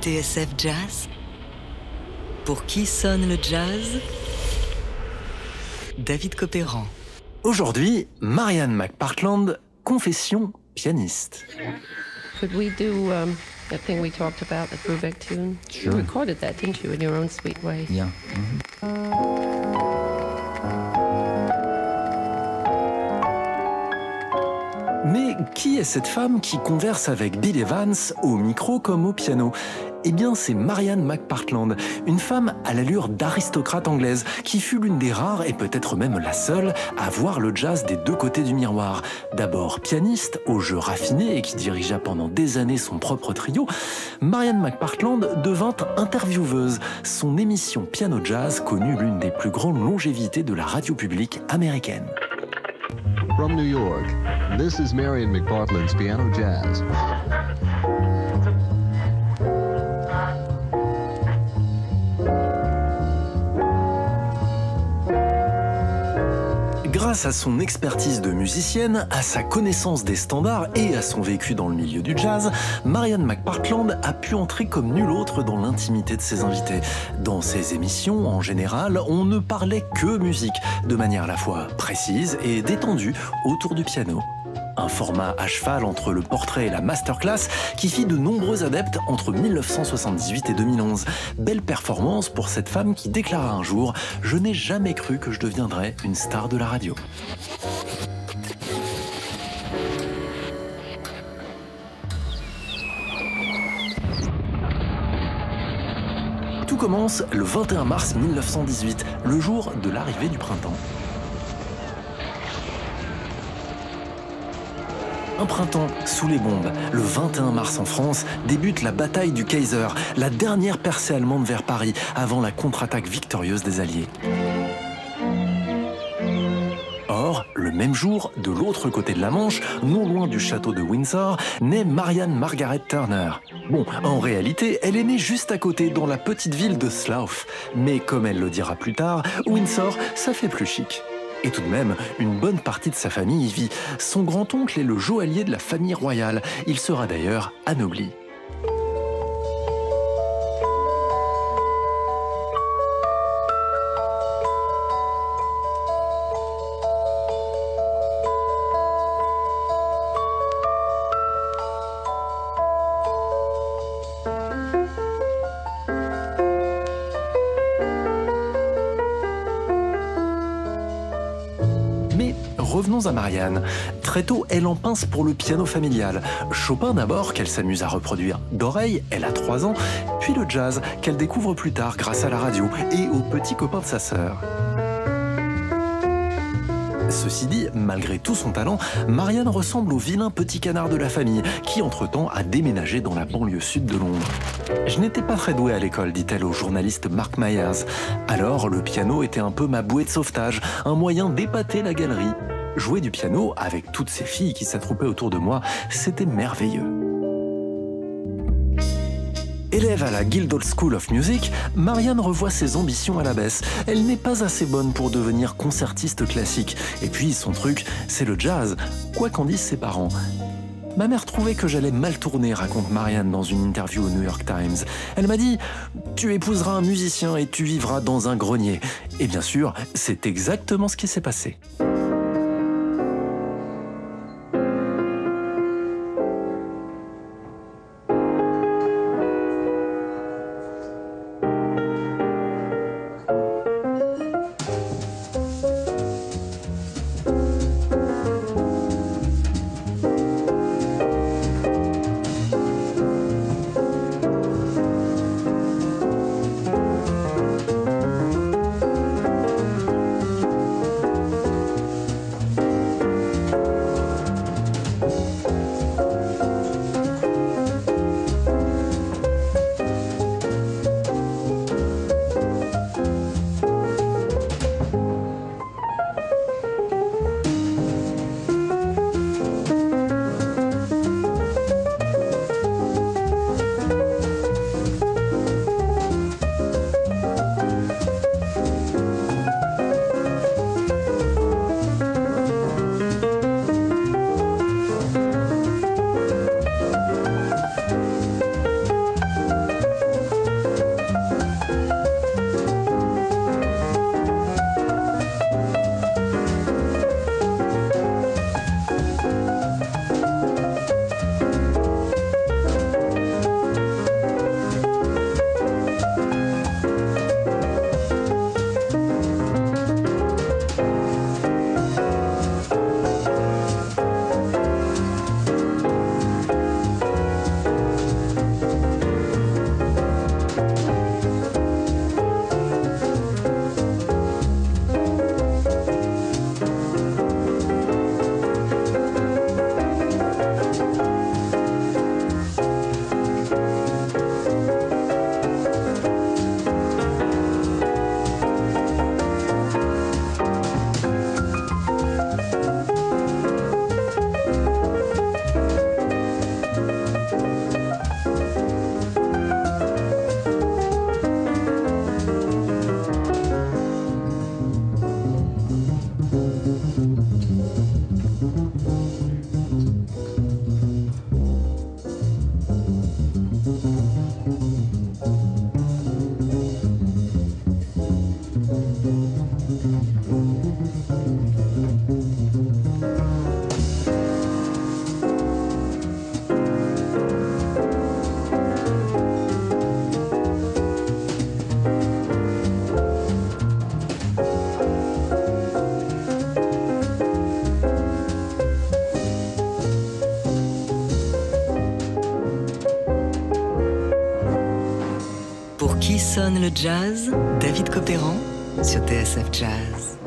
TSF Jazz Pour qui sonne le jazz? David Copéran. Aujourd'hui, Marianne McPartland, confession pianiste. Could we do um, that thing we talked about, the Brubeck tune? Sure. You recorded that, didn't you, in your own sweet way? Yeah. Mais qui est cette femme qui converse avec Bill Evans au micro comme au piano? Eh bien, c'est Marianne McPartland, une femme à l'allure d'aristocrate anglaise, qui fut l'une des rares et peut-être même la seule à voir le jazz des deux côtés du miroir. D'abord pianiste, au jeu raffiné et qui dirigea pendant des années son propre trio, Marianne McPartland devint intervieweuse. Son émission Piano Jazz connut l'une des plus grandes longévités de la radio publique américaine. From New York, this is Marion McPartland's Piano Jazz. Grâce à son expertise de musicienne, à sa connaissance des standards et à son vécu dans le milieu du jazz, Marianne McPartland a pu entrer comme nul autre dans l'intimité de ses invités. Dans ses émissions, en général, on ne parlait que musique, de manière à la fois précise et détendue autour du piano. Un format à cheval entre le portrait et la masterclass qui fit de nombreux adeptes entre 1978 et 2011. Belle performance pour cette femme qui déclara un jour Je n'ai jamais cru que je deviendrais une star de la radio. Tout commence le 21 mars 1918, le jour de l'arrivée du printemps. Un printemps sous les bombes. Le 21 mars en France débute la bataille du Kaiser, la dernière percée allemande vers Paris avant la contre-attaque victorieuse des Alliés. Or, le même jour, de l'autre côté de la Manche, non loin du château de Windsor, naît Marianne Margaret Turner. Bon, en réalité, elle est née juste à côté, dans la petite ville de Slough. Mais comme elle le dira plus tard, Windsor, ça fait plus chic. Et tout de même, une bonne partie de sa famille y vit. Son grand-oncle est le joaillier de la famille royale. Il sera d'ailleurs anobli. Revenons à Marianne. Très tôt, elle en pince pour le piano familial. Chopin d'abord, qu'elle s'amuse à reproduire d'oreille, elle a 3 ans, puis le jazz, qu'elle découvre plus tard grâce à la radio et aux petits copains de sa sœur. Ceci dit, malgré tout son talent, Marianne ressemble au vilain petit canard de la famille, qui entre-temps a déménagé dans la banlieue sud de Londres. Je n'étais pas très douée à l'école, dit-elle au journaliste Mark Myers. Alors, le piano était un peu ma bouée de sauvetage, un moyen d'épater la galerie. Jouer du piano avec toutes ces filles qui s'attroupaient autour de moi, c'était merveilleux. Élève à la Guildhall School of Music, Marianne revoit ses ambitions à la baisse. Elle n'est pas assez bonne pour devenir concertiste classique. Et puis, son truc, c'est le jazz, quoi qu'en disent ses parents. Ma mère trouvait que j'allais mal tourner, raconte Marianne dans une interview au New York Times. Elle m'a dit Tu épouseras un musicien et tu vivras dans un grenier. Et bien sûr, c'est exactement ce qui s'est passé. Jazz David Copéran sur TSF Jazz.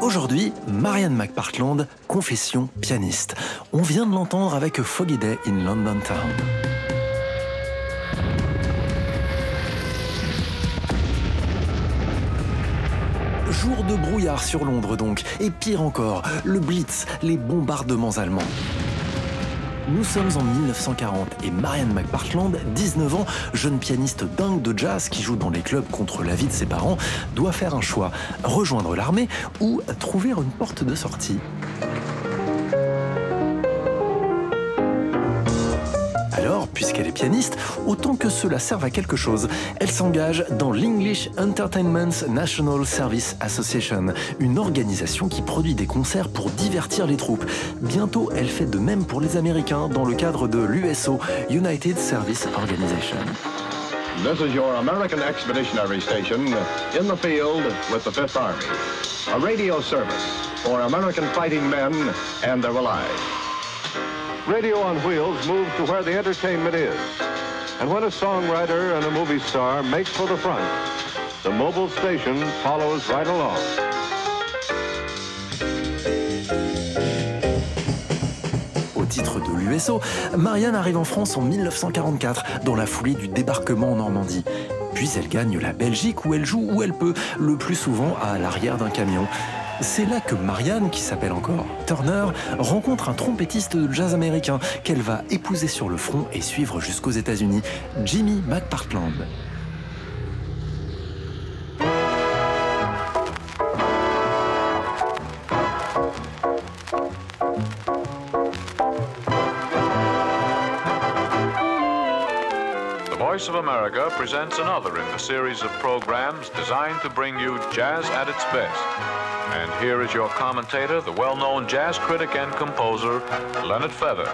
Aujourd'hui, Marianne McPartland, confession pianiste. On vient de l'entendre avec Foggy Day in London Town. Jour de brouillard sur Londres donc, et pire encore, le Blitz, les bombardements allemands. Nous sommes en 1940 et Marianne McPartland, 19 ans, jeune pianiste dingue de jazz qui joue dans les clubs contre l'avis de ses parents, doit faire un choix, rejoindre l'armée ou trouver une porte de sortie. Puisqu'elle est pianiste, autant que cela serve à quelque chose. Elle s'engage dans l'English Entertainment National Service Association, une organisation qui produit des concerts pour divertir les troupes. Bientôt, elle fait de même pour les Américains dans le cadre de l'USO, United Service Organization. This is your American Expeditionary Station in the field with the Fifth Army. A radio service for American fighting men and their allies. Radio on Wheels moves to where the entertainment is. And when a songwriter and a movie star make for the front, the mobile station follows right along. Au titre de l'USO, Marianne arrive en France en 1944, dans la foulée du débarquement en Normandie. Puis elle gagne la Belgique où elle joue où elle peut, le plus souvent à l'arrière d'un camion. C'est là que Marianne, qui s'appelle encore Turner, rencontre un trompettiste de jazz américain qu'elle va épouser sur le front et suivre jusqu'aux États-Unis, Jimmy McPartland. Voice of America presents another in the series of programs designed to bring you jazz at its best. And here is your commentator, the well-known jazz critic and composer, Leonard Feather.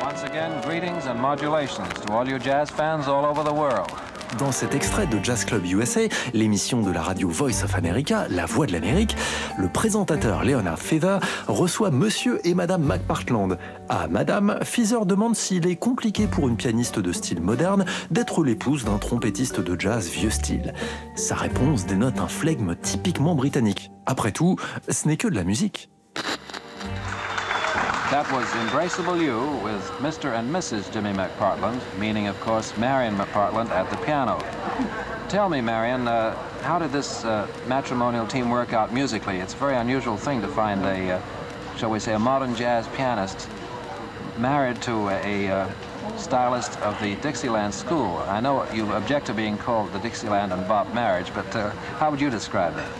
Once again, greetings and modulations to all you jazz fans all over the world. Dans cet extrait de Jazz Club USA, l'émission de la radio Voice of America, La Voix de l'Amérique, le présentateur Leonard Feather reçoit Monsieur et Madame McPartland. À Madame, Feather demande s'il est compliqué pour une pianiste de style moderne d'être l'épouse d'un trompettiste de jazz vieux style. Sa réponse dénote un flegme typiquement britannique. Après tout, ce n'est que de la musique. That was Embraceable You with Mr. and Mrs. Jimmy McPartland, meaning, of course, Marion McPartland at the piano. Tell me, Marion, uh, how did this uh, matrimonial team work out musically? It's a very unusual thing to find a, uh, shall we say, a modern jazz pianist married to a, a uh, stylist of the Dixieland school. I know you object to being called the Dixieland and Bob marriage, but uh, how would you describe that?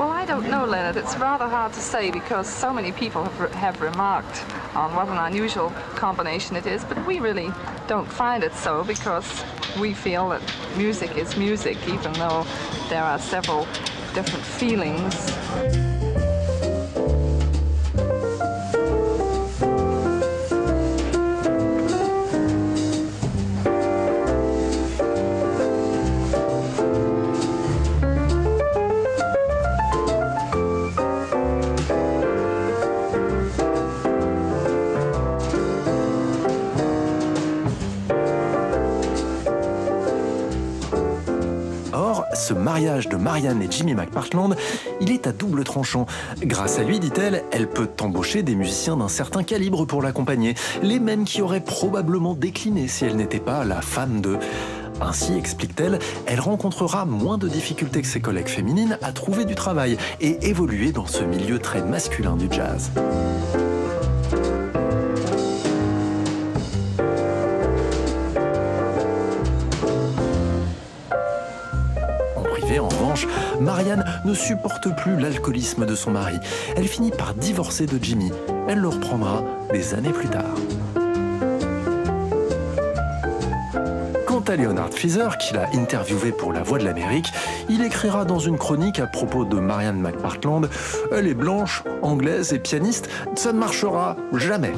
Well, I don't know, Leonard. It's rather hard to say because so many people have, re have remarked on what an unusual combination it is, but we really don't find it so because we feel that music is music, even though there are several different feelings. Ce mariage de Marianne et Jimmy McPartland, il est à double tranchant. Grâce à lui, dit-elle, elle peut embaucher des musiciens d'un certain calibre pour l'accompagner, les mêmes qui auraient probablement décliné si elle n'était pas la femme de... Ainsi, explique-t-elle, elle rencontrera moins de difficultés que ses collègues féminines à trouver du travail et évoluer dans ce milieu très masculin du jazz. Marianne ne supporte plus l'alcoolisme de son mari. Elle finit par divorcer de Jimmy. Elle le reprendra des années plus tard. Quant à Leonard Feather, qu'il a interviewé pour La Voix de l'Amérique, il écrira dans une chronique à propos de Marianne McPartland Elle est blanche, anglaise et pianiste, ça ne marchera jamais.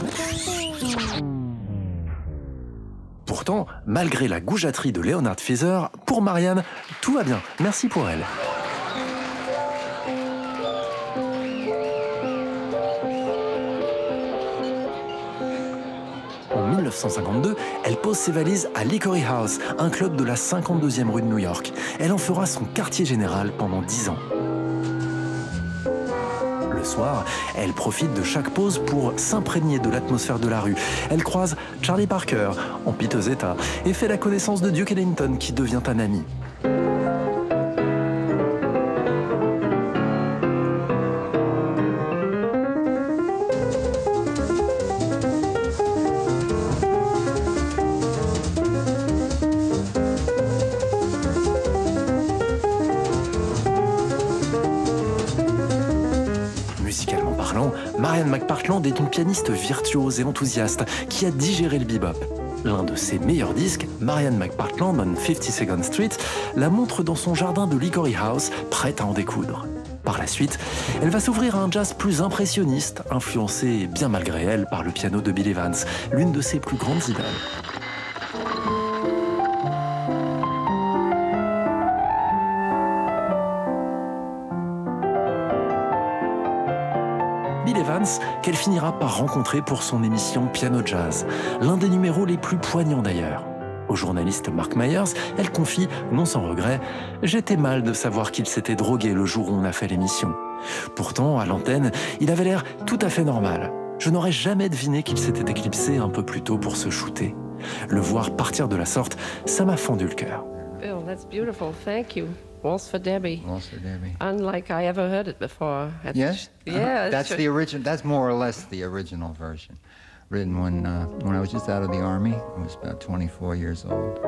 Pourtant, malgré la goujaterie de Leonard Feather, pour Marianne, tout va bien. Merci pour elle. En 1952, elle pose ses valises à Licory House, un club de la 52e rue de New York. Elle en fera son quartier général pendant 10 ans. Le soir, elle profite de chaque pause pour s'imprégner de l'atmosphère de la rue. Elle croise Charlie Parker, en piteux état, et fait la connaissance de Duke Ellington, qui devient un ami. McPartland est une pianiste virtuose et enthousiaste qui a digéré le bebop. L'un de ses meilleurs disques, Marianne McPartland on 52nd Street, la montre dans son jardin de Licory House, prête à en découdre. Par la suite, elle va s'ouvrir à un jazz plus impressionniste, influencé bien malgré elle par le piano de Bill Evans, l'une de ses plus grandes idoles. Qu'elle finira par rencontrer pour son émission Piano Jazz, l'un des numéros les plus poignants d'ailleurs. Au journaliste Mark Myers, elle confie, non sans regret, J'étais mal de savoir qu'il s'était drogué le jour où on a fait l'émission. Pourtant, à l'antenne, il avait l'air tout à fait normal. Je n'aurais jamais deviné qu'il s'était éclipsé un peu plus tôt pour se shooter. Le voir partir de la sorte, ça m'a fendu le cœur. Bill, that's beautiful. Thank you. Waltz for Debbie. Waltz for Debbie. Unlike I ever heard it before. That's- Yes. Yeah. Uh-huh. that's That's true. the original. That's more or less the original version, written when uh, when I was just out of the army. I was about 24 years old.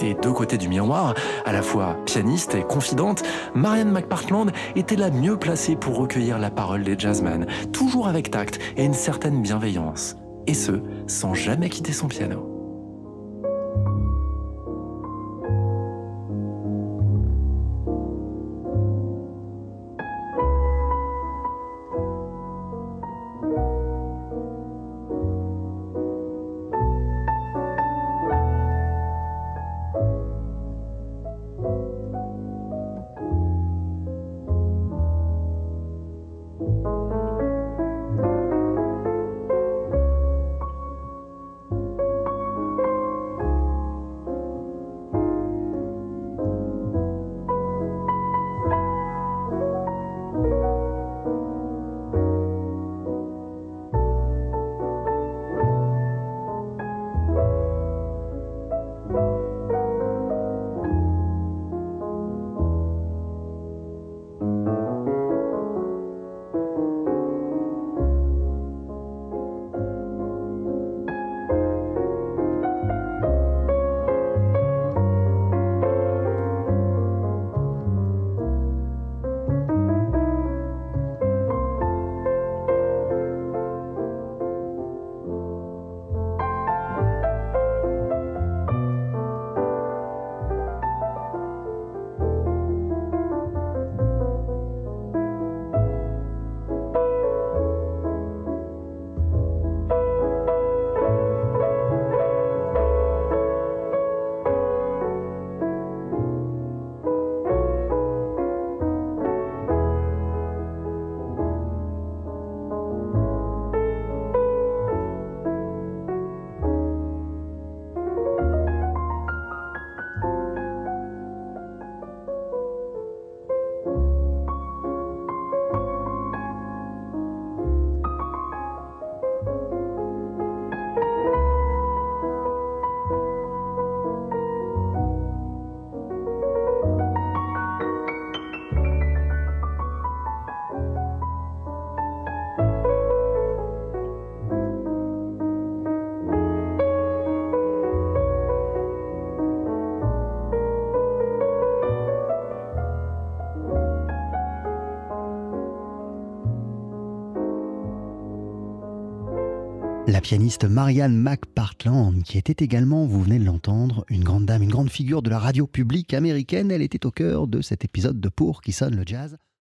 Des deux côtés du miroir, à la fois pianiste et confidente, Marianne McPartland était la mieux placée pour recueillir la parole des jazzmen, toujours avec tact et une certaine bienveillance. Et ce, sans jamais quitter son piano. La pianiste Marianne McPartland, qui était également, vous venez de l'entendre, une grande dame, une grande figure de la radio publique américaine, elle était au cœur de cet épisode de Pour qui sonne le jazz.